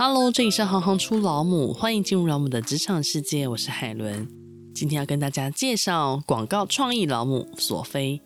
Hello，这里是行行出老母，欢迎进入老母的职场世界，我是海伦。今天要跟大家介绍广告创意老母索菲，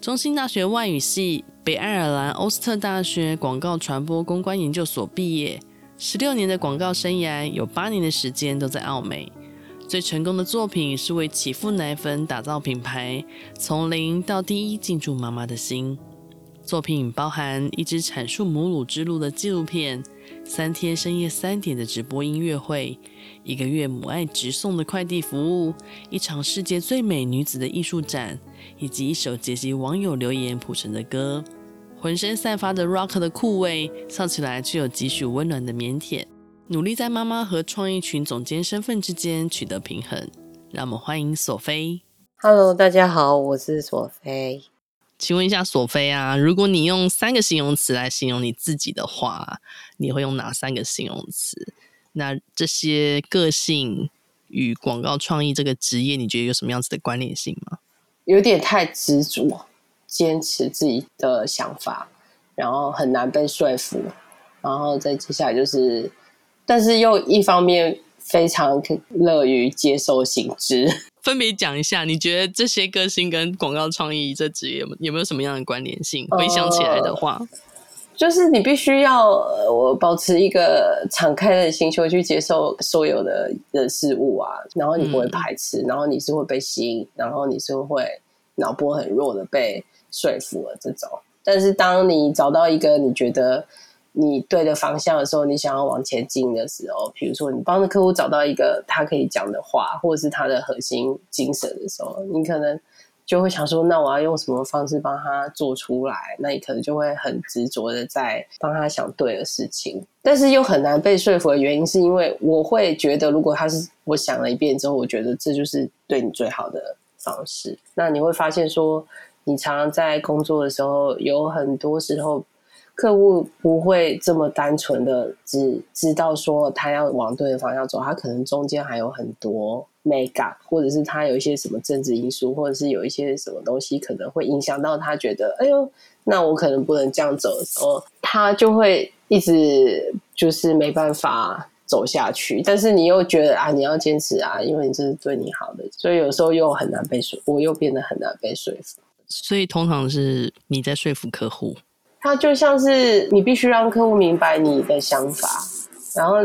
中兴大学外语系、北爱尔兰欧斯特大学广告传播公关研究所毕业，十六年的广告生涯，有八年的时间都在澳美。最成功的作品是为启赋奶粉打造品牌，从零到第一进驻妈妈的心。作品包含一支阐述母乳之路的纪录片，三天深夜三点的直播音乐会，一个月母爱直送的快递服务，一场世界最美女子的艺术展，以及一首结集网友留言谱成的歌。浑身散发着 rock 的酷味，笑起来却有几许温暖的腼腆。努力在妈妈和创意群总监身份之间取得平衡，让我们欢迎索菲。Hello，大家好，我是索菲。请问一下，索菲啊，如果你用三个形容词来形容你自己的话，你会用哪三个形容词？那这些个性与广告创意这个职业，你觉得有什么样子的关联性吗？有点太执着，坚持自己的想法，然后很难被说服，然后再接下来就是。但是又一方面非常乐于接受新知，分别讲一下，你觉得这些个性跟广告创意这职业有没有什么样的关联性？回想起来的话，呃、就是你必须要我保持一个敞开的心胸去接受所有的人事物啊，然后你不会排斥，嗯、然后你是会被吸引，然后你是会脑波很弱的被说服了这种。但是当你找到一个你觉得。你对的方向的时候，你想要往前进的时候，比如说你帮着客户找到一个他可以讲的话，或者是他的核心精神的时候，你可能就会想说，那我要用什么方式帮他做出来？那你可能就会很执着的在帮他想对的事情，但是又很难被说服的原因，是因为我会觉得，如果他是我想了一遍之后，我觉得这就是对你最好的方式。那你会发现说，你常常在工作的时候，有很多时候。客户不会这么单纯的只知道说他要往对的方向走，他可能中间还有很多美感，或者是他有一些什么政治因素，或者是有一些什么东西可能会影响到他，觉得哎呦，那我可能不能这样走的时候，他就会一直就是没办法走下去。但是你又觉得啊，你要坚持啊，因为你这是对你好的，所以有时候又很难被说，我又变得很难被说服。所以通常是你在说服客户。它就像是你必须让客户明白你的想法，然后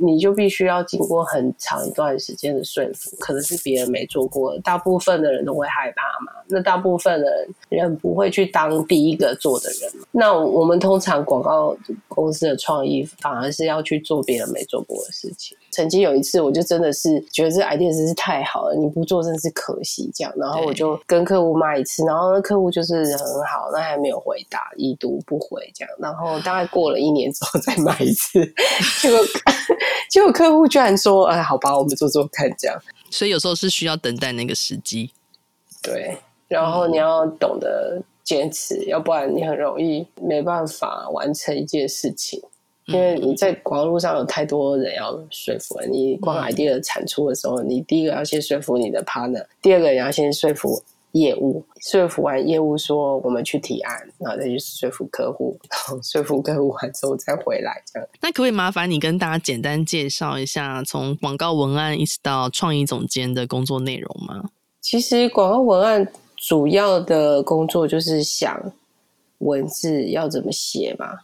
你就必须要经过很长一段时间的说服，可能是别人没做过，大部分的人都会害怕嘛。那大部分的人不会去当第一个做的人。那我们通常广告公司的创意反而是要去做别人没做过的事情。曾经有一次，我就真的是觉得这 idea 真是太好了，你不做真的是可惜。这样，然后我就跟客户骂一次，然后那客户就是很好，那还没有回答，已读不回这样。然后大概过了一年之后再骂一次，结果 结果客户居然说：“哎，好吧，我们做做看。”这样。所以有时候是需要等待那个时机。对，然后你要懂得坚持，嗯、要不然你很容易没办法完成一件事情。因为你在广路上有太多人要说服了，你光 idea 的产出的时候，你第一个要先说服你的 partner，第二个你要先说服业务，说服完业务说我们去提案，然后再去说服客户，然后说服客户完之后再回来这样。那可不可以麻烦你跟大家简单介绍一下，从广告文案一直到创意总监的工作内容吗？其实广告文案主要的工作就是想文字要怎么写嘛。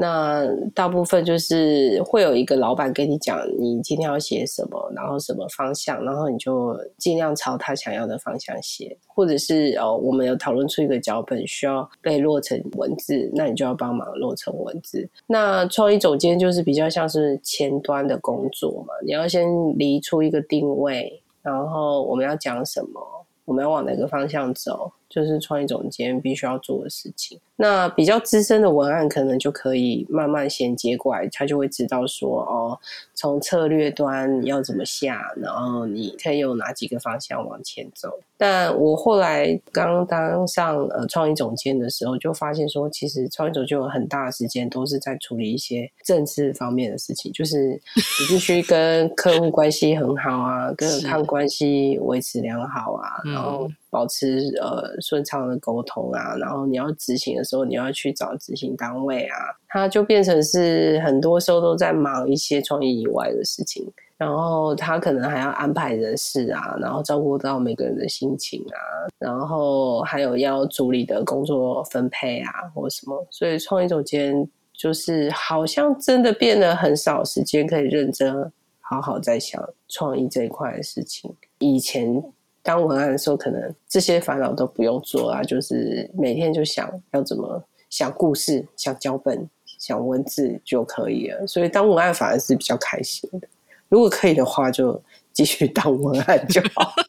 那大部分就是会有一个老板跟你讲，你今天要写什么，然后什么方向，然后你就尽量朝他想要的方向写，或者是哦，我们有讨论出一个脚本需要被落成文字，那你就要帮忙落成文字。那创意总监就是比较像是前端的工作嘛，你要先理出一个定位，然后我们要讲什么，我们要往哪个方向走。就是创意总监必须要做的事情。那比较资深的文案可能就可以慢慢衔接过来，他就会知道说，哦，从策略端要怎么下，然后你可以有哪几个方向往前走。但我后来刚当上呃创意总监的时候，就发现说，其实创意总监有很大的时间都是在处理一些政治方面的事情，就是你必须跟客户关系很好啊，跟客户关系维持良好啊，然后保持呃。顺畅的沟通啊，然后你要执行的时候，你要去找执行单位啊，他就变成是很多时候都在忙一些创意以外的事情，然后他可能还要安排人事啊，然后照顾到每个人的心情啊，然后还有要处理的工作分配啊，或什么，所以创意总监就是好像真的变得很少时间可以认真好好在想创意这一块的事情，以前。当文案的时候，可能这些烦恼都不用做啊，就是每天就想要怎么想故事、想脚本、想文字就可以了。所以当文案反而是比较开心的。如果可以的话，就继续当文案就好。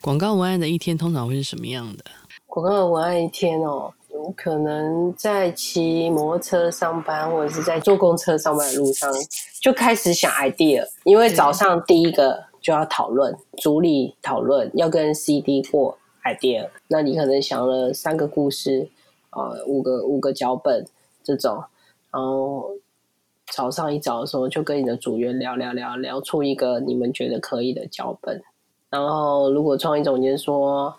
广告文案的一天通常会是什么样的？广告文案一天哦，有可能在骑摩托车上班，或者是在坐公车上班的路上，就开始想 idea，因为早上第一个。就要讨论，组里讨论，要跟 CD 过 idea。那你可能想了三个故事，呃，五个五个脚本这种，然后早上一早的时候就跟你的组员聊聊聊，聊出一个你们觉得可以的脚本。然后如果创意总监说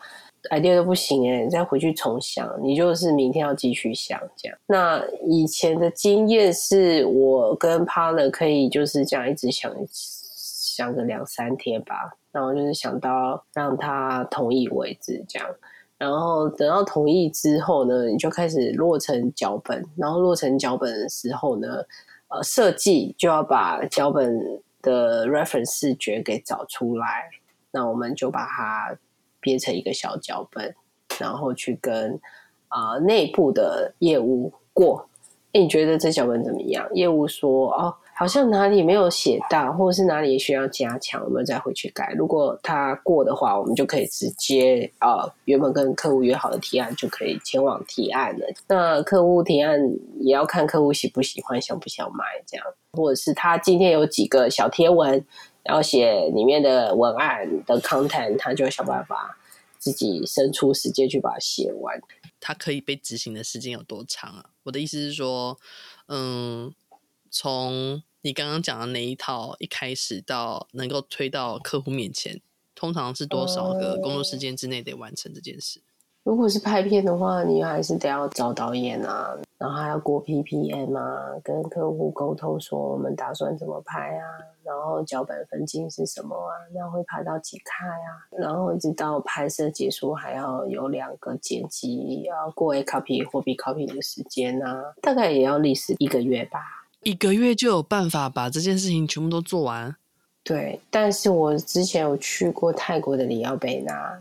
idea 都不行诶，再回去重想，你就是明天要继续想这样。那以前的经验是我跟 partner 可以就是这样一直想。想个两三天吧，然后就是想到让他同意为止，这样，然后等到同意之后呢，你就开始落成脚本，然后落成脚本的时候呢，呃，设计就要把脚本的 reference 视觉给找出来，那我们就把它编成一个小脚本，然后去跟啊、内部的业务过，诶，你觉得这脚本怎么样？业务说哦。好像哪里没有写到，或者是哪里需要加强，我们再回去改。如果他过的话，我们就可以直接、呃，原本跟客户约好的提案就可以前往提案了。那客户提案也要看客户喜不喜欢、想不想买这样，或者是他今天有几个小贴文要写里面的文案的 content，他就想办法自己伸出时间去把它写完。它可以被执行的时间有多长啊？我的意思是说，嗯，从你刚刚讲的那一套，一开始到能够推到客户面前，通常是多少个工作时间之内得完成这件事？如果是拍片的话，你还是得要找导演啊，然后还要过 PPM 啊，跟客户沟通说我们打算怎么拍啊，然后脚本分镜是什么啊，那会拍到几开啊，然后一直到拍摄结束还要有两个剪辑，要过 A copy 或 B copy 的时间啊，大概也要历时一个月吧。一个月就有办法把这件事情全部都做完？对，但是我之前有去过泰国的里奥贝纳，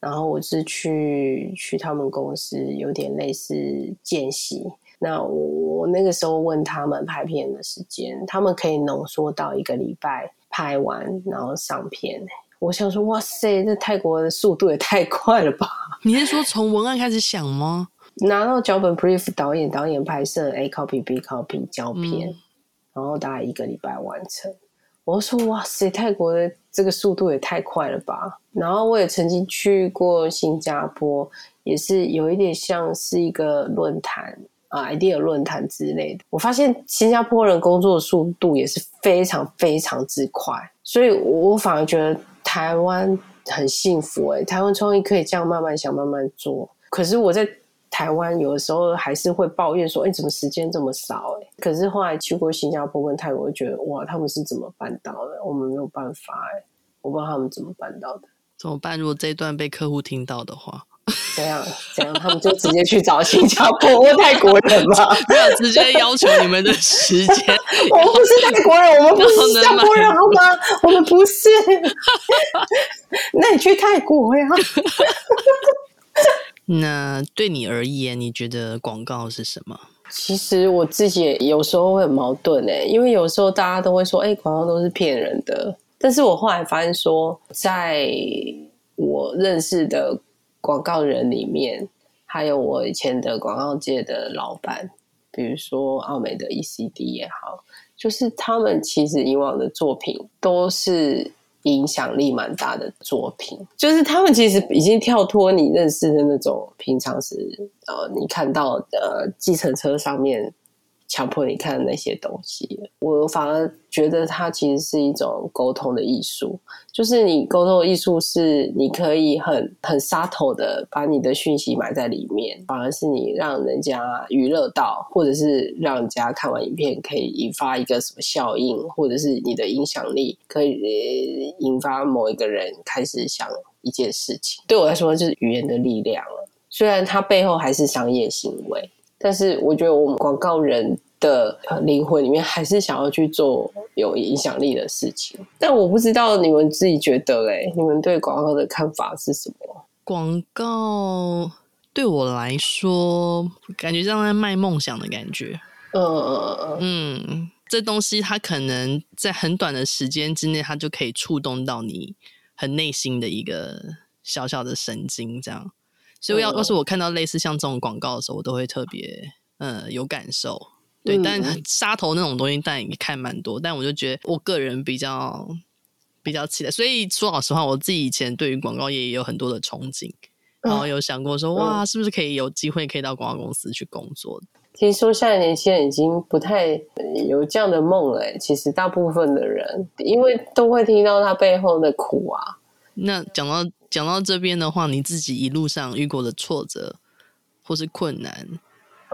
然后我是去去他们公司，有点类似见习。那我我那个时候问他们拍片的时间，他们可以浓缩到一个礼拜拍完，然后上片。我想说，哇塞，这泰国的速度也太快了吧？你是说从文案开始想吗？拿到脚本 brief，导演导演拍摄 A copy B copy 胶片，嗯，然后大概一个礼拜完成。我说哇塞，泰国的这个速度也太快了吧！然后我也曾经去过新加坡，也是有一点像是一个论坛啊，idea 论坛之类的。我发现新加坡人工作的速度也是非常非常之快，所以我反而觉得台湾很幸福诶，台湾创意可以这样慢慢想慢慢做。可是我在台湾有的时候还是会抱怨说：“哎，怎么时间这么少？”哎，可是后来去过新加坡跟泰国，我觉得哇，他们是怎么办到的？我们没有办法哎，我不知道他们怎么办到的。怎么办？如果这一段被客户听到的话，怎样？怎样？他们就直接去找新加坡或泰国人吗？没有，直接要求你们的时间。我们不是泰国人，我们不是新加坡人，好吗？我们不是。那你去泰国呀？那对你而言，你觉得广告是什么？其实我自己也有时候会很矛盾诶，因为有时候大家都会说，哎，广告都是骗人的。但是我后来发现说，在我认识的广告人里面，还有我以前的广告界的老板，比如说奥美的 ECD 也好，就是他们其实以往的作品都是。影响力蛮大的作品，就是他们其实已经跳脱你认识的那种平常时呃，你看到的计程车上面强迫你看的那些东西。我反而觉得它其实是一种沟通的艺术，就是你沟通的艺术是你可以很很 subtle 的把你的讯息埋在里面，反而是你让人家娱乐到，或者是让人家看完影片可以引发一个什么效应，或者是你的影响力可以引发某一个人开始想一件事情。对我来说，就是语言的力量了。虽然它背后还是商业行为，但是我觉得我们广告人的灵魂里面还是想要去做有影响力的事情。但我不知道你们自己觉得嘞，你们对广告的看法是什么？广告对我来说，感觉像在卖梦想的感觉。嗯嗯嗯，这东西它可能在很短的时间之内，它就可以触动到你很内心的一个小小的神经，这样。所以要要是我看到类似像这种广告的时候，我都会特别嗯有感受。对，嗯、但杀头那种东西，但也看蛮多。但我就觉得我个人比较比较期待。所以说老实话，我自己以前对于广告业也有很多的憧憬，然后有想过说，哇，是不是可以有机会可以到广告公司去工作？听说现在年轻人已经不太有这样的梦了。其实大部分的人，因为都会听到他背后的苦啊。那讲到。讲到这边的话，你自己一路上遇过的挫折或是困难，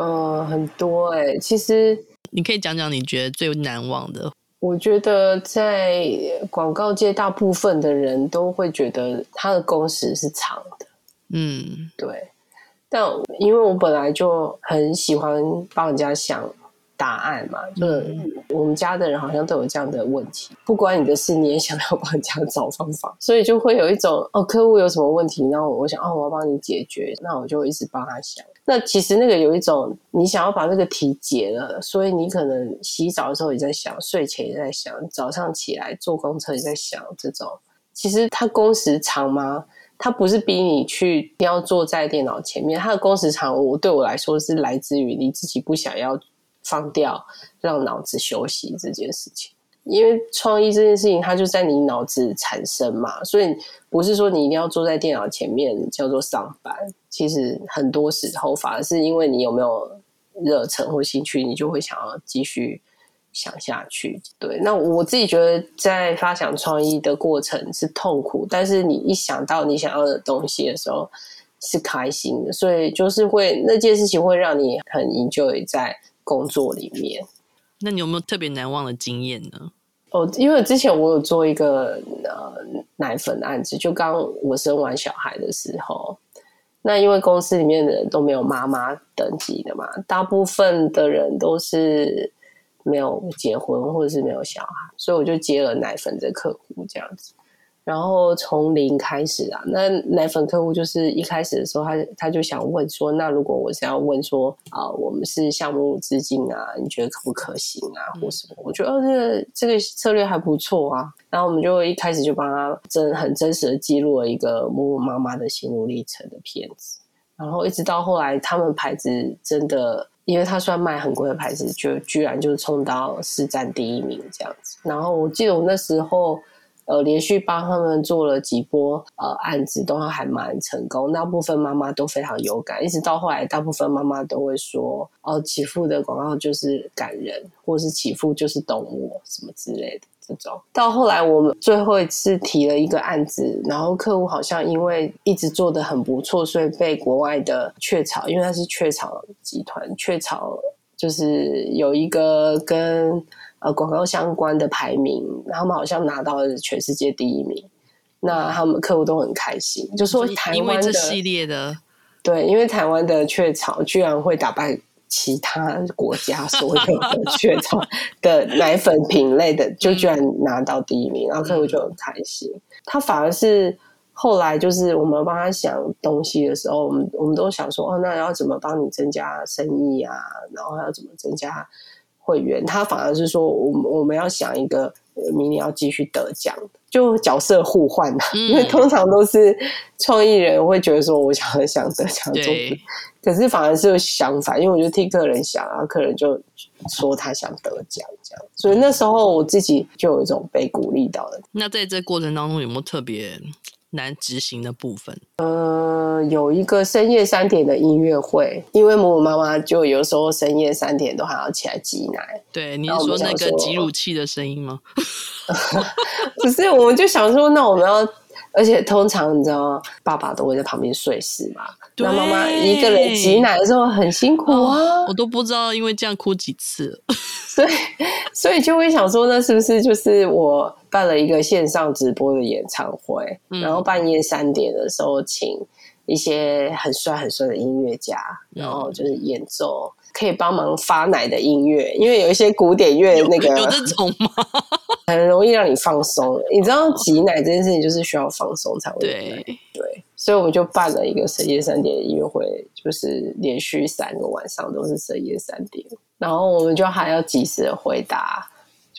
嗯，很多哎、欸。其实你可以讲讲你觉得最难忘的。我觉得在广告界，大部分的人都会觉得他的工时是长的。嗯，对。但因为我本来就很喜欢帮人家想。答案嘛，就是我们家的人好像都有这样的问题，不关你的事，你也想要帮人家找方法，所以就会有一种哦，客户有什么问题，然后我想哦，我要帮你解决，那我就一直帮他想。那其实那个有一种，你想要把那个题解了，所以你可能洗澡的时候也在想，睡前也在想，早上起来坐公车也在想，这种其实它工时长吗？它不是逼你去要坐在电脑前面，它的工时长，我对我来说是来自于你自己不想要。放掉，让脑子休息这件事情，因为创意这件事情，它就在你脑子产生嘛，所以不是说你一定要坐在电脑前面叫做上班。其实很多时候，反而是因为你有没有热忱或兴趣，你就会想要继续想下去。对，那我自己觉得，在发想创意的过程是痛苦，但是你一想到你想要的东西的时候，是开心的。所以就是会那件事情会让你很依旧在。工作里面，那你有没有特别难忘的经验呢？哦，因为之前我有做一个呃奶粉案子，就刚我生完小孩的时候，那因为公司里面的人都没有妈妈等级的嘛，大部分的人都是没有结婚或者是没有小孩，所以我就接了奶粉这客户这样子。然后从零开始啊，那奶粉客户就是一开始的时候他，他他就想问说，那如果我是要问说啊、呃，我们是项目资金啊，你觉得可不可行啊，或什么？我觉得哦，这个这个策略还不错啊。然后我们就一开始就帮他真很真实的记录了一个母乳妈妈的心路历程的片子，然后一直到后来，他们牌子真的，因为他算卖很贵的牌子，就居然就冲到市占第一名这样子。然后我记得我那时候。呃，连续帮他们做了几波呃案子，都还蛮成功。大部分妈妈都非常有感，一直到后来，大部分妈妈都会说：“哦，启富的广告就是感人，或是启富就是懂我什么之类的这种。”到后来，我们最后一次提了一个案子，然后客户好像因为一直做得很不错，所以被国外的雀巢，因为它是雀巢集团，雀巢就是有一个跟。呃，广告相关的排名，他们好像拿到了全世界第一名，那他们客户都很开心，就说台湾的系列的，对，因为台湾的雀巢居然会打败其他国家所有的 雀巢的奶粉品类的，就居然拿到第一名，然后客户就很开心。他反而是后来就是我们帮他想东西的时候，我们我们都想说，哦，那要怎么帮你增加生意啊？然后要怎么增加？会员他反而是说，我们我们要想一个明年要继续得奖，就角色互换的，嗯、因为通常都是创意人会觉得说，我想 想得奖作品，可是反而是相反，因为我就替客人想，然后客人就说他想得奖这样，所以那时候我自己就有一种被鼓励到的。那在这过程当中有没有特别难执行的部分？呃，有一个深夜三点的音乐会，因为母母妈妈就有时候深夜三点都还要起来挤奶。对，你是说那个挤乳器的声音吗？不是，我们就想说，那我们要。而且通常你知道，爸爸都会在旁边睡死嘛。那妈妈一个人挤奶的时候很辛苦啊，哦，我都不知道因为这样哭几次。所以，所以就会想说，那是不是就是我办了一个线上直播的演唱会，嗯、然后半夜三点的时候请一些很帅很帅的音乐家，然后就是演奏。可以帮忙发奶的音乐，因为有一些古典乐那个有，有这种吗？很容易让你放松。你知道挤奶这件事情就是需要放松才会对对，所以我们就办了一个深夜三点的音乐会，就是连续三个晚上都是深夜三点，然后我们就还要及时的回答。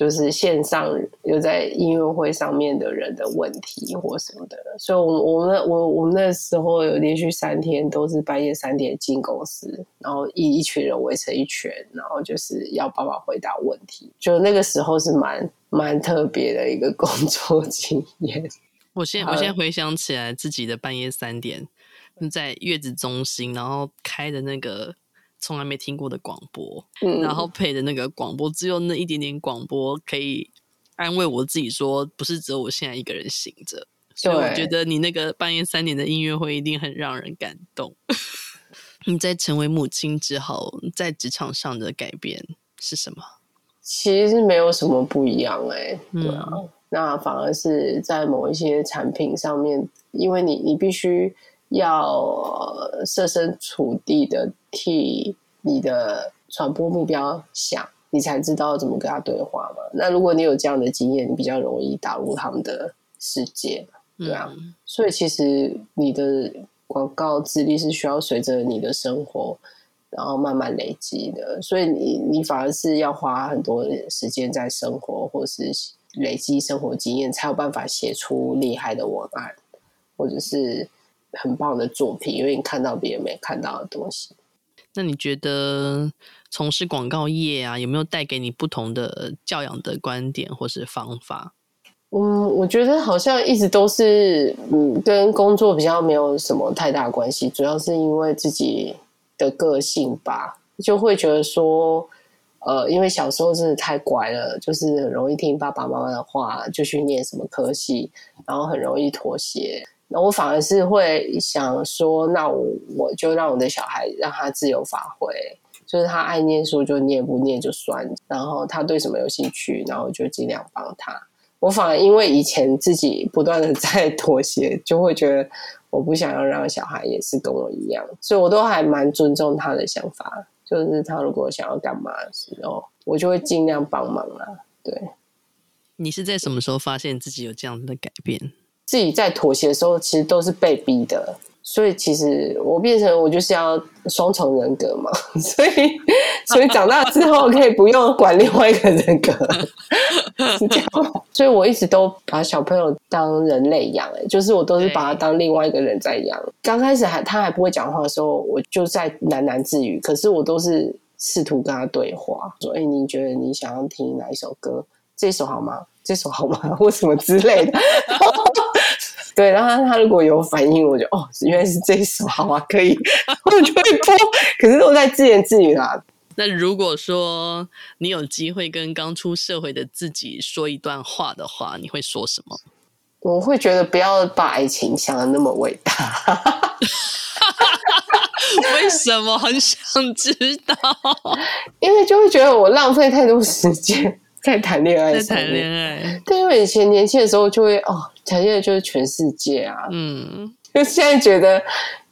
就是线上有在音乐会上面的人的问题或什么的，所以我，我我们我我们那时候有连续三天都是半夜三点进公司，然后一一群人围成一圈，然后就是要爸爸回答问题。就那个时候是蛮蛮特别的一个工作经验。我现在我现在回想起来自己的半夜三点在月子中心，然后开的那个。从来没听过的广播，嗯，然后配的那个广播，只有那一点点广播可以安慰我自己，说不是只有我现在一个人醒着。所以我觉得你那个半夜三点的音乐会一定很让人感动。你在成为母亲之后，在职场上的改变是什么？其实是没有什么不一样哎、欸，对啊、嗯，那反而是在某一些产品上面，因为你你必须。要设身处地的替你的传播目标想，你才知道怎么跟他对话嘛。那如果你有这样的经验，你比较容易打入他们的世界，对啊。嗯、所以其实你的广告资历是需要随着你的生活，然后慢慢累积的。所以你你反而是要花很多时间在生活，或是累积生活经验，才有办法写出厉害的文案，或者是。很棒的作品，因为你看到别人没看到的东西。那你觉得从事广告业啊，有没有带给你不同的教养的观点或是方法？嗯，我觉得好像一直都是，嗯，跟工作比较没有什么太大关系，主要是因为自己的个性吧，就会觉得说，呃，因为小时候真的太乖了，就是很容易听爸爸妈妈的话，就去念什么科系，然后很容易妥协。那我反而是会想说，那我我就让我的小孩让他自由发挥，就是他爱念书就念，不念就算。然后他对什么有兴趣，然后就尽量帮他。我反而因为以前自己不断的 在妥协，就会觉得我不想要让小孩也是跟我一样，所以我都还蛮尊重他的想法。就是他如果想要干嘛的时候，我就会尽量帮忙啦。对，你是在什么时候发现自己有这样的改变？自己在妥协的时候，其实都是被逼的，所以其实我变成我就是要双重人格嘛，所以所以长大之后可以不用管另外一个人格，是这样。所以我一直都把小朋友当人类养，哎，就是我都是把他当另外一个人在养。刚开始还他还不会讲话的时候，我就在喃喃自语，可是我都是试图跟他对话，说：“哎，你觉得你想要听哪一首歌？这首好吗？这首好吗？或什么之类的。”对，然后他，如果有反应，我就哦，原来是这一首，好啊，可以，我就会播。可是都在自言自语啦。那如果说你有机会跟刚出社会的自己说一段话的话，你会说什么？我会觉得不要把爱情想的那么伟大。为什么？很想知道。因为就会觉得我浪费太多时间。在谈恋爱，在谈恋爱。对，因为以前年轻的时候就会哦，谈恋爱就是全世界啊。嗯，就现在觉得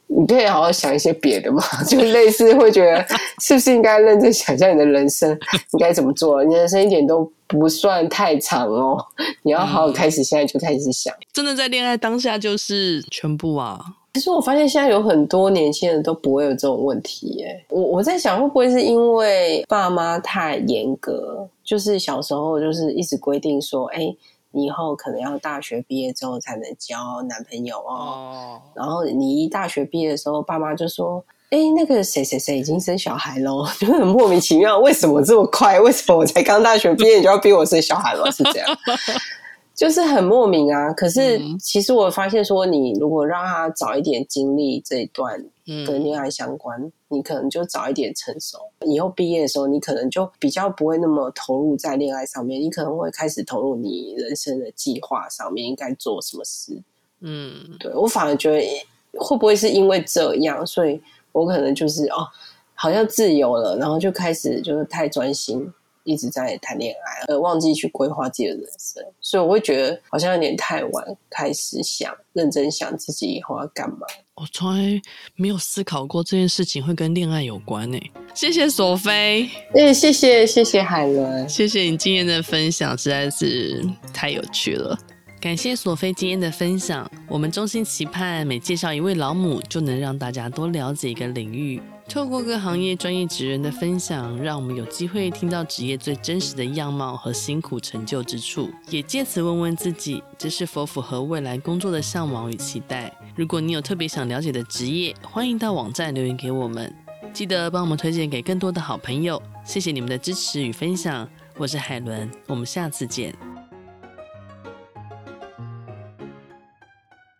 你可以好好想一些别的嘛，就类似会觉得 是不是应该认真想象你的人生 应该怎么做？你人生一点都不算太长哦，你要好好开始，现在就开始想。嗯，真的在恋爱当下就是全部啊。其实我发现现在有很多年轻人都不会有这种问题耶。我我在想，会不会是因为爸妈太严格？就是小时候就是一直规定说，哎，你以后可能要大学毕业之后才能交男朋友哦。然后你一大学毕业的时候，爸妈就说，哎，那个谁谁谁已经生小孩喽，就很莫名其妙，为什么这么快？为什么我才刚大学毕业你就要逼我生小孩了？是这样。就是很莫名啊。可是其实我发现说，你如果让他早一点经历这一段跟恋爱相关，嗯、你可能就早一点成熟。以后毕业的时候，你可能就比较不会那么投入在恋爱上面，你可能会开始投入你人生的计划上面，应该做什么事。嗯，对，我反而觉得会不会是因为这样，所以我可能就是哦，好像自由了，然后就开始就是太专心。一直在谈恋爱，而忘记去规划自己的人生，所以我会觉得好像有点太晚开始想认真想自己以后要干嘛。我从来没有思考过这件事情会跟恋爱有关呢。谢谢索菲，哎，谢谢谢谢海伦，谢谢你今天的分享，实在是太有趣了。感谢索菲今天的分享。我们衷心期盼每介绍一位老母，就能让大家多了解一个领域。透过各行业专业职人的分享，让我们有机会听到职业最真实的样貌和辛苦成就之处，也借此问问自己，这是否符合未来工作的向往与期待。如果你有特别想了解的职业，欢迎到网站留言给我们，记得帮我们推荐给更多的好朋友。谢谢你们的支持与分享，我是海伦，我们下次见。